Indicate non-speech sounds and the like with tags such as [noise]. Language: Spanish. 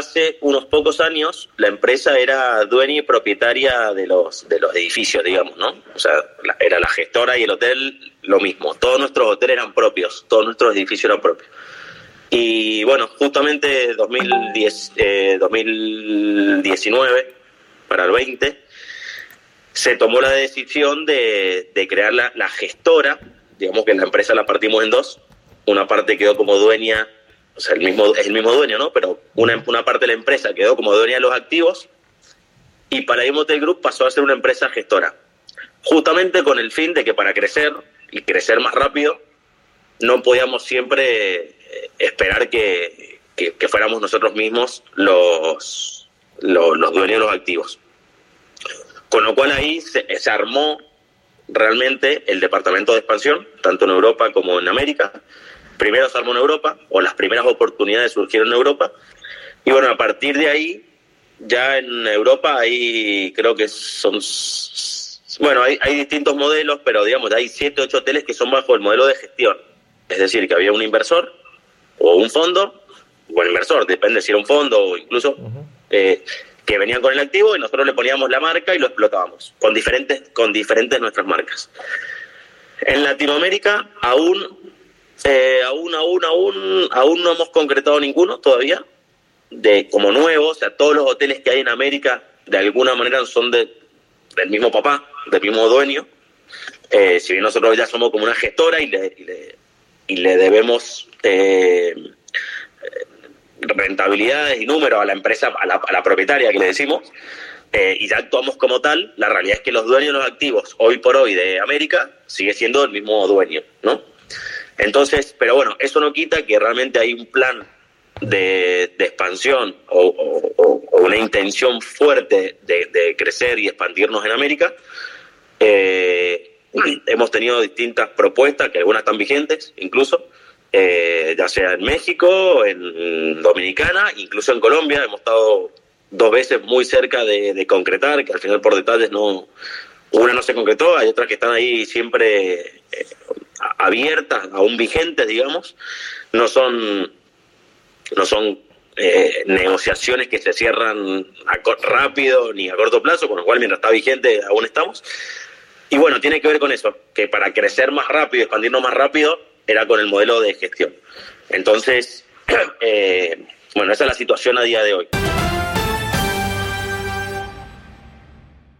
hace unos pocos años la empresa era dueña y propietaria de los, de los edificios, digamos, ¿no? O sea, era la gestora y el hotel lo mismo. Todos nuestros hoteles eran propios, todos nuestros edificios eran propios. Y bueno, justamente 2010, 2019, eh, para el 20, se tomó la decisión de, crear la, la gestora, digamos que la empresa la partimos en dos, una parte quedó como dueña o sea, el mismo, es el mismo dueño, ¿no? Pero una, una parte de la empresa quedó como dueña de los activos y para Hotel Group pasó a ser una empresa gestora. Justamente con el fin de que para crecer y crecer más rápido, no podíamos siempre eh, esperar que, que, fuéramos nosotros mismos los, los, dueños de los activos. Con lo cual ahí se armó realmente el departamento de expansión, tanto en Europa como en América, primero se armó en Europa, o las primeras oportunidades surgieron en Europa, y bueno, a partir de ahí, ya en Europa hay, creo que son, bueno, hay, distintos modelos, pero digamos, hay siete, ocho hoteles que son bajo el modelo de gestión. Es decir, que había un inversor o un fondo, o el inversor, depende si era un fondo o incluso, eh, que venían con el activo y nosotros le poníamos la marca y lo explotábamos, con diferentes, con diferentes nuestras marcas. En Latinoamérica aún eh, aún, aún, aún, aún no hemos concretado ninguno todavía, de como nuevo, o sea, todos los hoteles que hay en América de alguna manera son de, del mismo papá, del mismo dueño. Eh, si bien nosotros ya somos como una gestora y le, y le, debemos eh, rentabilidades y números a la empresa, a la, a la propietaria que le decimos, y ya actuamos como tal, la realidad es que los dueños de los activos hoy por hoy de América sigue siendo el mismo dueño, ¿no? Entonces, pero bueno, eso no quita que realmente hay un plan de, expansión o, una intención fuerte de, crecer y expandirnos en América. Eh, hemos tenido distintas propuestas, que algunas están vigentes incluso, eh, ya sea en México, en Dominicana, incluso en Colombia. Hemos estado dos veces muy cerca de, concretar, que al final por detalles no, una no se concretó, hay otras que están ahí siempre abiertas, aún vigentes, digamos, no son, no son eh, negociaciones que se cierran a rápido ni a corto plazo, con lo cual mientras está vigente aún estamos. Y bueno, tiene que ver con eso, que para crecer más rápido, expandirnos más rápido, era con el modelo de gestión. Entonces, [clears throat] eh, bueno, esa es la situación a día de hoy.